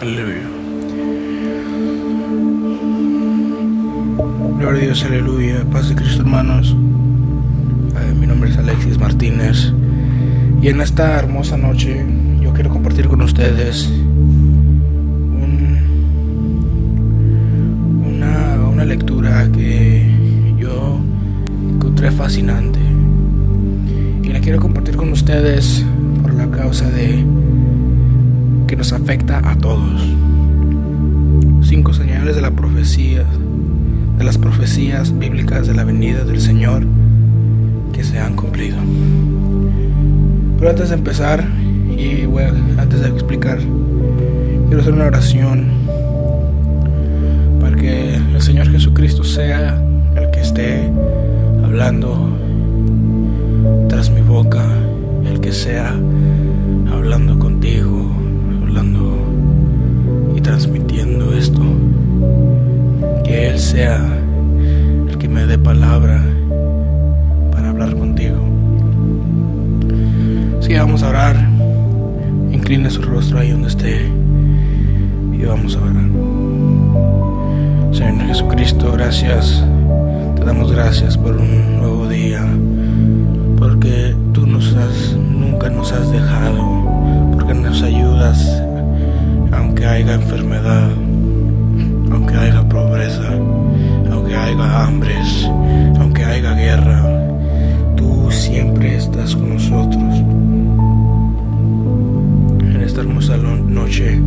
Aleluya. Gloria a Dios, aleluya. Paz de Cristo, hermanos. Eh, mi nombre es Alexis Martínez. Y en esta hermosa noche yo quiero compartir con ustedes un- una, una lectura que yo encontré fascinante. Y la quiero compartir con ustedes por la causa de que nos afecta a todos. Cinco señales de la profecía, de las profecías bíblicas de la venida del Señor que se han cumplido. Pero antes de empezar y antes de explicar, quiero hacer una oración para que el Señor Jesucristo sea el que esté hablando tras mi boca, el que sea hablando contigo, transmitiendo esto. Que Él sea el que me dé palabra para hablar contigo. Así que vamos a orar. Incline su rostro ahí donde esté y vamos a orar. Señor Jesucristo, gracias. Te damos gracias por un nuevo día. Porque tú nos has, nunca nos has dejado. Porque nos ayudas aunque haya enfermedad, aunque haya pobreza, aunque haya hambres, aunque haya guerra, tú siempre estás con nosotros. En esta hermosa noche,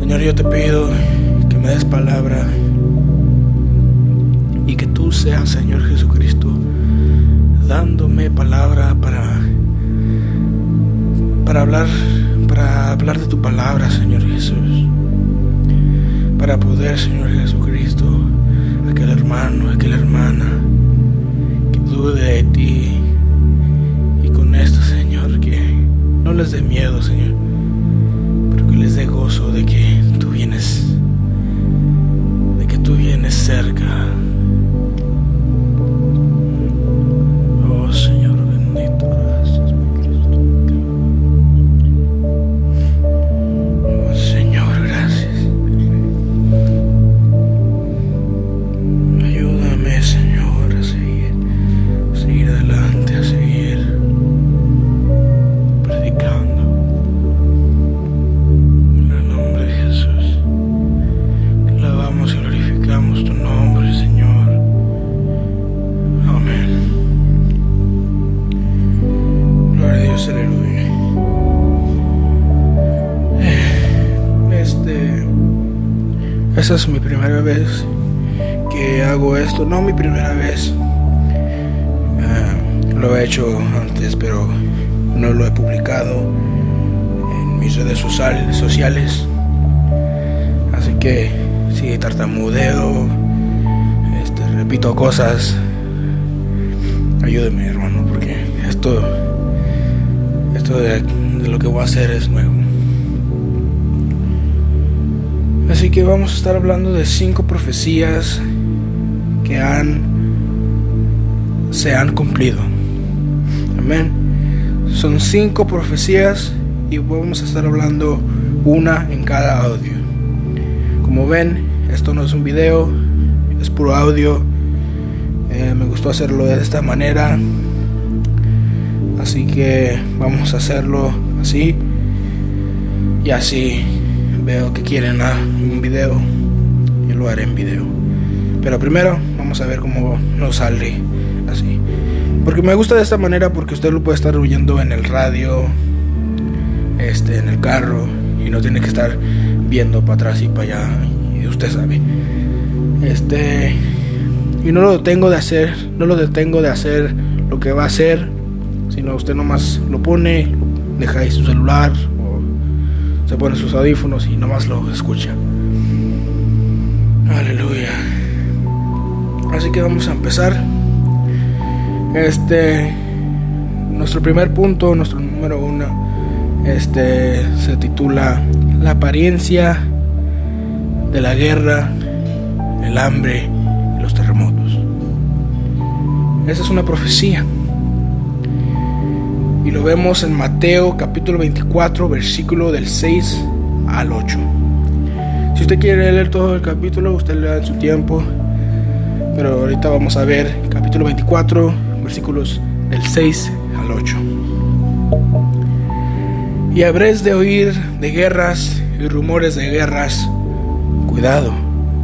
Señor, yo te pido que me des palabra y que tú seas, Señor Jesucristo, dándome palabra para para hablar para hablar de tu palabra, Señor Jesús. Para poder, Señor Jesucristo, aquel hermano, aquella hermana que dude de ti y con esto, Señor, que no les dé miedo, Señor, pero que les dé gozo de que tú vienes de que tú vienes cerca. Esa es mi primera vez que hago esto. No mi primera vez. Ah, lo he hecho antes, pero no lo he publicado en mis redes social- sociales. Así que si tartamudeo, este, repito cosas, ayúdeme, hermano, porque esto, esto de lo que voy a hacer es nuevo. Así que vamos a estar hablando de cinco profecías que han se han cumplido. Amén. Son cinco profecías y vamos a estar hablando una en cada audio. Como ven, esto no es un video, es puro audio. Eh, me gustó hacerlo de esta manera. Así que vamos a hacerlo así. Y así veo que quieren un video. Y lo haré en video. Pero primero vamos a ver cómo nos sale así. Porque me gusta de esta manera porque usted lo puede estar oyendo en el radio, este, en el carro y no tiene que estar viendo para atrás y para allá. Y usted sabe. Este y no lo detengo de hacer, no lo detengo de hacer lo que va a hacer, sino usted nomás lo pone, deja ahí su celular o se pone sus audífonos y nomás lo escucha. Así que vamos a empezar. Este, nuestro primer punto, nuestro número uno, este se titula La apariencia de la guerra, el hambre y los terremotos. Esa es una profecía. Y lo vemos en Mateo capítulo 24, versículo del 6 al 8. Si usted quiere leer todo el capítulo, usted lea en su tiempo. Pero ahorita vamos a ver capítulo 24, versículos del 6 al 8. Y habréis de oír de guerras y rumores de guerras. Cuidado,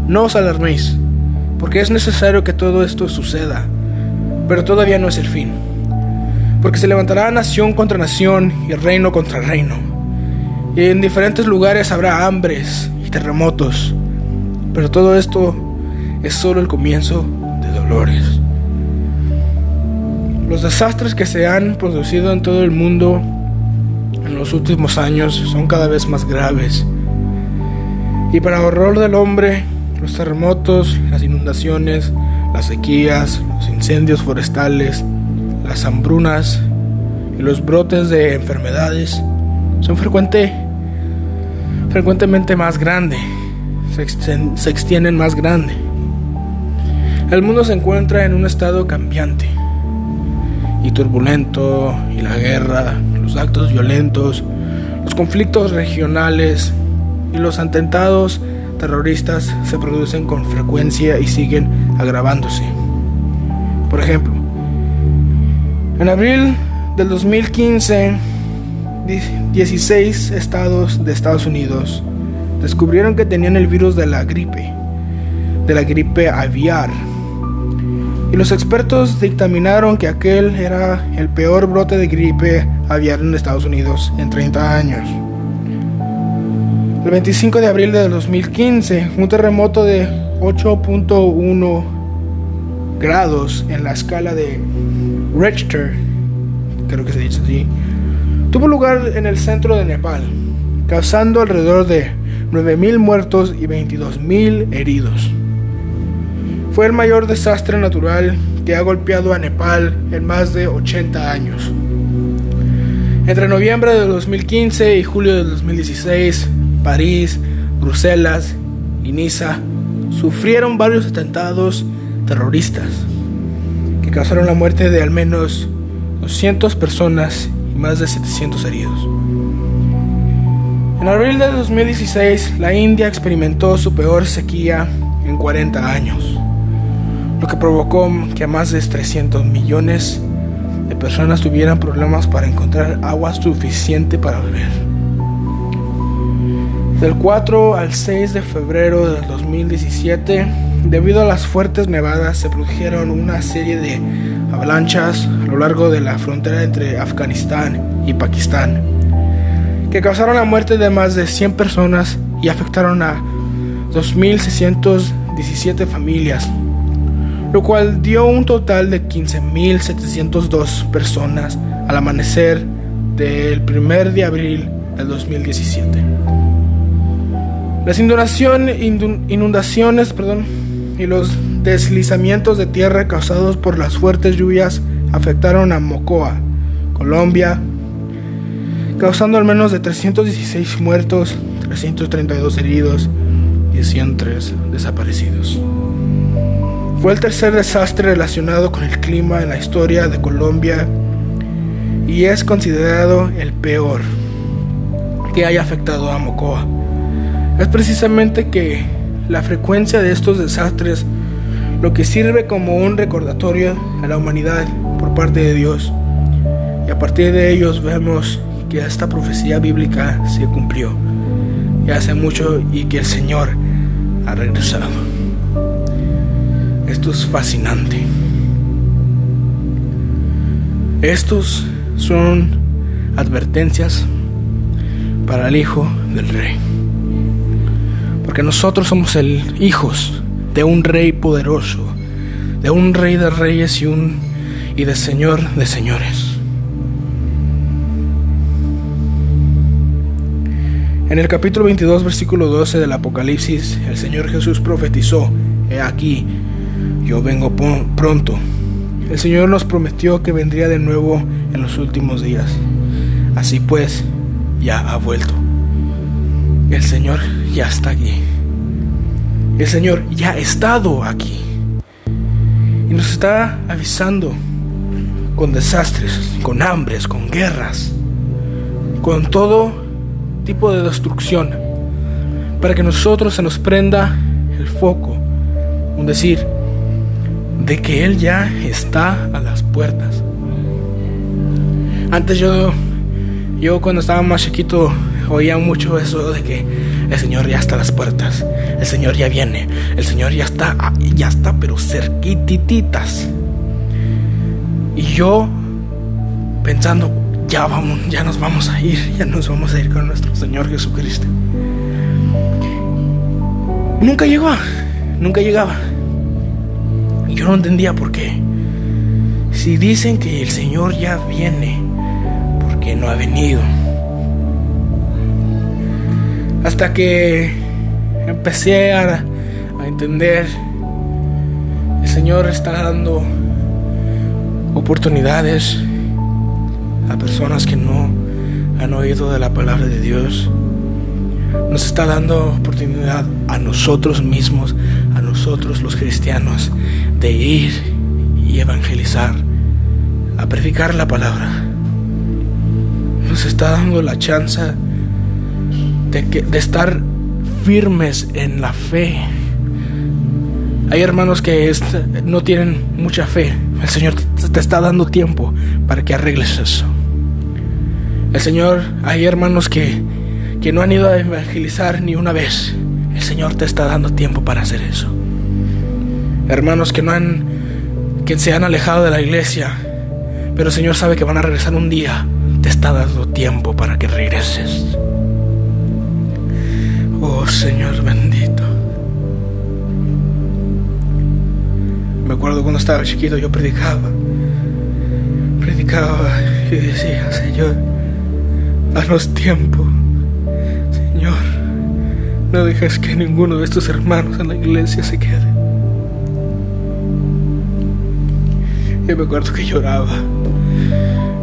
no os alarméis, porque es necesario que todo esto suceda, pero todavía no es el fin. Porque se levantará nación contra nación y reino contra reino. Y en diferentes lugares habrá hambres y terremotos. Pero todo esto es solo el comienzo de dolores. Los desastres que se han producido en todo el mundo en los últimos años son cada vez más graves. Y para horror del hombre, los terremotos, las inundaciones, las sequías, los incendios forestales, las hambrunas y los brotes de enfermedades son frecuente, frecuentemente más grandes, se, extienden más grande. El mundo se encuentra en un estado cambiante y turbulento, y la guerra, los actos violentos, los conflictos regionales y los atentados terroristas se producen con frecuencia y siguen agravándose. Por ejemplo, en abril del 2015, 16 estados de Estados Unidos descubrieron que tenían el virus de la gripe, de la gripe aviar. Y los expertos dictaminaron que aquel era el peor brote de gripe aviar en Estados Unidos en 30 años. El 25 de abril de 2015, un terremoto de 8.1 grados en la escala de Richter, creo que se dice así, tuvo lugar en el centro de Nepal, causando alrededor de 9.000 muertos y 22.000 heridos. Fue el mayor desastre natural que ha golpeado a Nepal en más de 80 años. Entre noviembre de 2015 y julio de 2016, París, Bruselas y Niza sufrieron varios atentados terroristas que causaron la muerte de al menos 200 personas y más de 700 heridos. En abril de 2016, la India experimentó su peor sequía en 40 años, lo que provocó que más de 300 millones de personas tuvieran problemas para encontrar agua suficiente para beber. Del 4 al 6 de febrero del 2017, debido a las fuertes nevadas, se produjeron una serie de avalanchas a lo largo de la frontera entre Afganistán y Pakistán, que causaron la muerte de más de 100 personas y afectaron a 2.617 familias, lo cual dio un total de 15.702 personas al amanecer del 1 de abril del 2017. Las inundaciones perdón, y los deslizamientos de tierra causados por las fuertes lluvias afectaron a Mocoa, Colombia, causando al menos de 316 muertos, 332 heridos y 103 desaparecidos. Fue el tercer desastre relacionado con el clima en la historia de Colombia y es considerado el peor que haya afectado a Mocoa es precisamente que la frecuencia de estos desastres lo que sirve como un recordatorio a la humanidad por parte de Dios. Y a partir de ellos vemos que esta profecía bíblica se cumplió ya hace mucho y que el Señor ha regresado. Es fascinante. Estos son advertencias para el Hijo del Rey porque nosotros somos el hijos de un rey poderoso, de un rey de reyes y un y de señor de señores. En el capítulo 22, versículo 12 del Apocalipsis, el Señor Jesús profetizó, He aquí, yo vengo pronto. El Señor nos prometió que vendría de nuevo en los últimos días. Así pues, ya ha vuelto. El Señor ya está aquí. El Señor ya ha estado aquí. Y nos está avisando con desastres, con hambres, con guerras, con todo tipo de destrucción para que nosotros se nos prenda el foco, un decir, de que Él ya está a las puertas. Antes yo, yo cuando estaba más chiquito oía mucho eso de que el Señor ya está a las puertas, el Señor ya viene, el Señor ya está, ya está, pero cerquititas. Y yo pensando, ya vamos, ya nos vamos a ir, ya nos vamos a ir con nuestro Señor Jesucristo. Nunca llegó, nunca llegaba. Yo no entendía por qué. Si dicen que el Señor ya viene, ¿por qué no ha venido? Hasta que empecé a, a entender, el Señor está dando oportunidades a personas que no han oído de la palabra de Dios. Nos está dando oportunidad a nosotros mismos, a nosotros los cristianos, de ir y evangelizar, a predicar la palabra. Nos está dando la chance de, que, de estar firmes en la fe. Hay hermanos que no tienen mucha fe. El Señor te está dando tiempo para que arregles eso. El Señor, hay hermanos que, que no han ido a evangelizar ni una vez. El Señor te está dando tiempo para hacer eso. Hermanos que no han, que se han alejado de la iglesia, pero el Señor sabe que van a regresar un día. Te está dando tiempo para que regreses. Oh Señor bendito. Me acuerdo cuando estaba chiquito yo predicaba. Predicaba y decía, Señor, danos tiempo. Señor, no dejes que ninguno de estos hermanos en la iglesia se quede. Y me acuerdo que lloraba.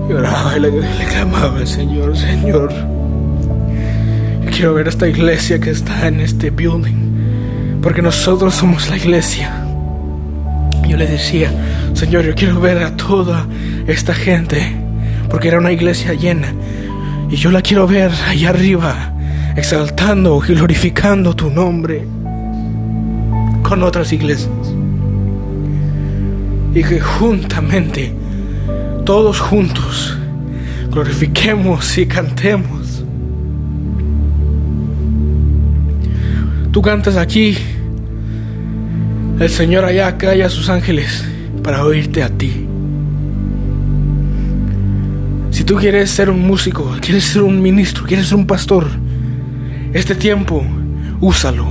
Lloraba y le, le clamaba al Señor, Señor. Yo quiero ver esta iglesia que está en este building. Porque nosotros somos la iglesia. Yo le decía, Señor, yo quiero ver a toda esta gente. Porque era una iglesia llena. Y yo la quiero ver allá arriba, exaltando y glorificando tu nombre con otras iglesias. Y que juntamente, todos juntos, glorifiquemos y cantemos. Tú cantas aquí, el Señor allá calla a sus ángeles para oírte a ti. Si tú quieres ser un músico, quieres ser un ministro, quieres ser un pastor, este tiempo, úsalo.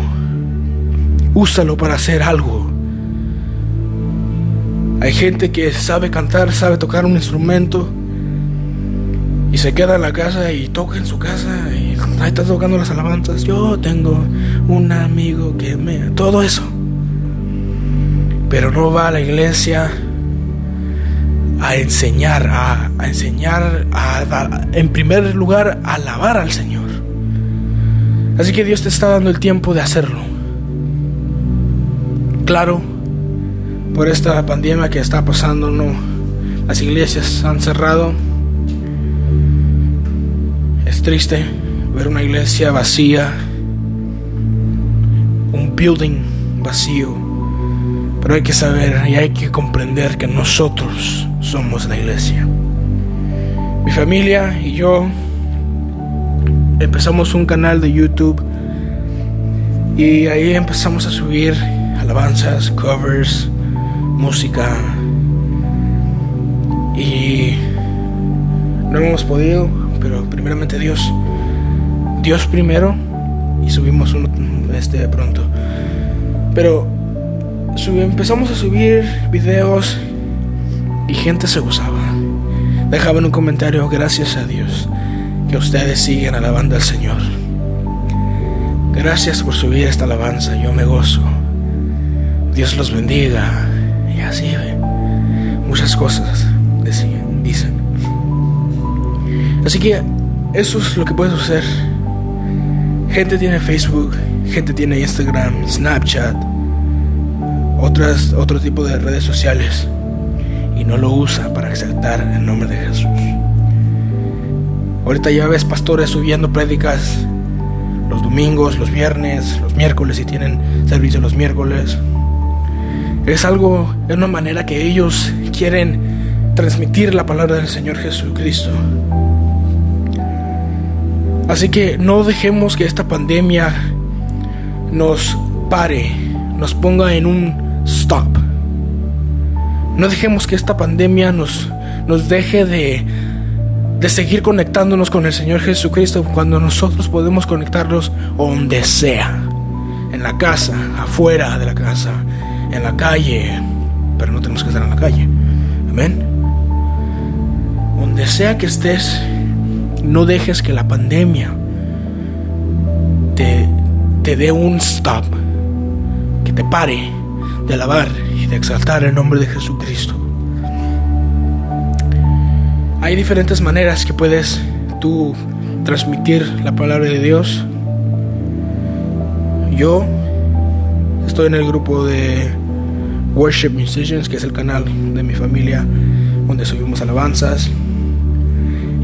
Úsalo para hacer algo. Hay gente que sabe cantar, sabe tocar un instrumento y se queda en la casa y toca en su casa y ahí está tocando las alabanzas. Yo tengo un amigo que me... Todo eso. Pero no va a la iglesia a enseñar, a, enseñar, a, a, en primer lugar, a alabar al Señor. Así que Dios te está dando el tiempo de hacerlo. Claro, por esta pandemia que está pasando, no, las iglesias han cerrado. Es triste ver una iglesia vacía, un building vacío. Pero hay que saber y hay que comprender que nosotros somos la iglesia. Mi familia y yo empezamos un canal de YouTube y ahí empezamos a subir alabanzas, covers, música y no hemos podido, pero primeramente Dios, Dios primero y subimos uno este pronto. Pero empezamos a subir videos y gente se gozaba. Dejaban un comentario, gracias a Dios, que ustedes siguen alabando al Señor. Gracias por subir esta alabanza, yo me gozo. Dios los bendiga. Y así, muchas cosas decían, dicen. Así que eso es lo que puedes hacer. Gente tiene Facebook, gente tiene Instagram, Snapchat, otras, otro tipo de redes sociales y no lo usa para exaltar el nombre de Jesús. Ahorita ya ves pastores subiendo prédicas, los domingos, los viernes, los miércoles si tienen servicio los miércoles. Es algo, es una manera que ellos quieren transmitir la palabra del Señor Jesucristo. Así que no dejemos que esta pandemia nos pare, nos ponga en un stop. No dejemos que esta pandemia nos, nos deje de, de seguir conectándonos con el Señor Jesucristo cuando nosotros podemos conectarnos donde sea, en la casa, afuera de la casa, en la calle, pero no tenemos que estar en la calle. Amén. Donde sea que estés, no dejes que la pandemia te, te dé un stop, que te pare de alabar y de exaltar el nombre de Jesucristo. Hay diferentes maneras que puedes tú transmitir la palabra de Dios. Yo estoy en el grupo de Worship Musicians, que es el canal de mi familia donde subimos alabanzas.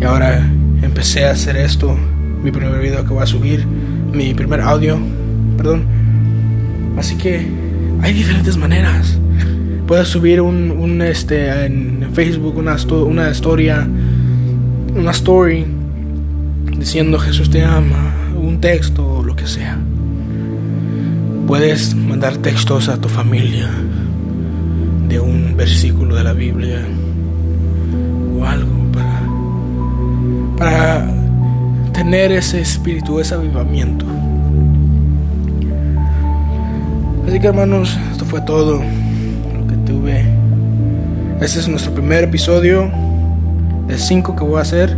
Y ahora empecé a hacer esto, mi primer video que voy a subir, mi primer audio, perdón. Así que hay diferentes maneras. Puedes subir un, un este en Facebook una, una historia, una story diciendo Jesús te ama, un texto o lo que sea. Puedes mandar textos a tu familia de un versículo de la Biblia o algo para para tener ese espíritu, ese avivamiento. Así que hermanos, esto fue todo lo que tuve. Este es nuestro primer episodio de cinco que voy a hacer.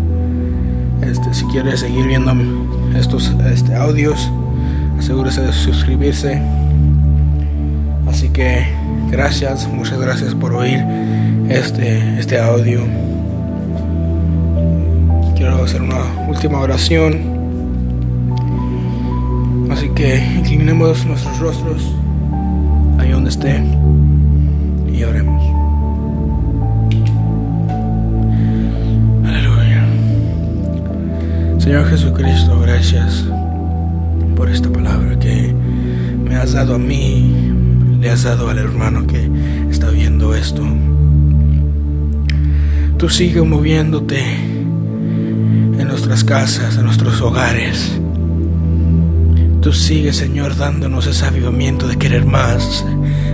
Este, si quieres seguir viendo estos este, audios, asegúrese de suscribirse. Así que gracias, muchas gracias por oír este, este audio. Quiero hacer una última oración. Así que inclinemos nuestros rostros ahí donde esté y oremos. Aleluya. Señor Jesucristo, gracias por esta palabra que me has dado a mí, le has dado al hermano que está viendo esto. Tú sigue moviéndote en nuestras casas, en nuestros hogares. Tú sigues, Señor, dándonos ese avivamiento de querer más,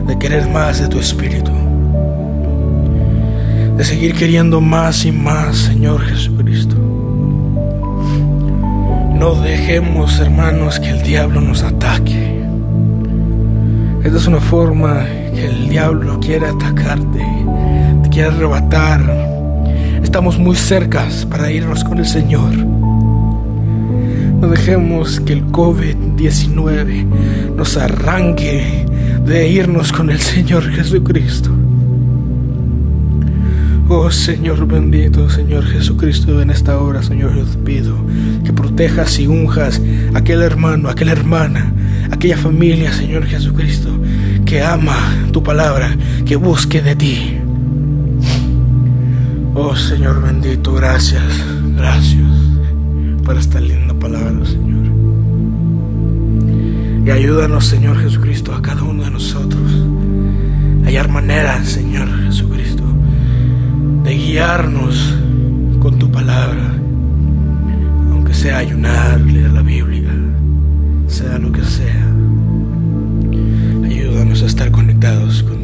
de querer más de tu espíritu. De seguir queriendo más y más, Señor Jesucristo. No dejemos, hermanos, que el diablo nos ataque. Esta es una forma que el diablo quiere atacarte, te quiere arrebatar. Estamos muy cercas para irnos con el Señor. No dejemos que el COVID-19 nos arranque de irnos con el Señor Jesucristo. Oh Señor bendito, Señor Jesucristo, en esta hora, Señor, yo te pido que protejas y unjas a aquel hermano, a aquella hermana, aquella familia, Señor Jesucristo, que ama tu palabra, que busque de ti. Oh Señor bendito, gracias, gracias por esta linda palabra, Señor. Y ayúdanos, Señor Jesucristo, a cada uno de nosotros a hallar maneras, Señor Jesucristo, de guiarnos con tu palabra, aunque sea ayunar, leer la Biblia, sea lo que sea. Ayúdanos a estar conectados con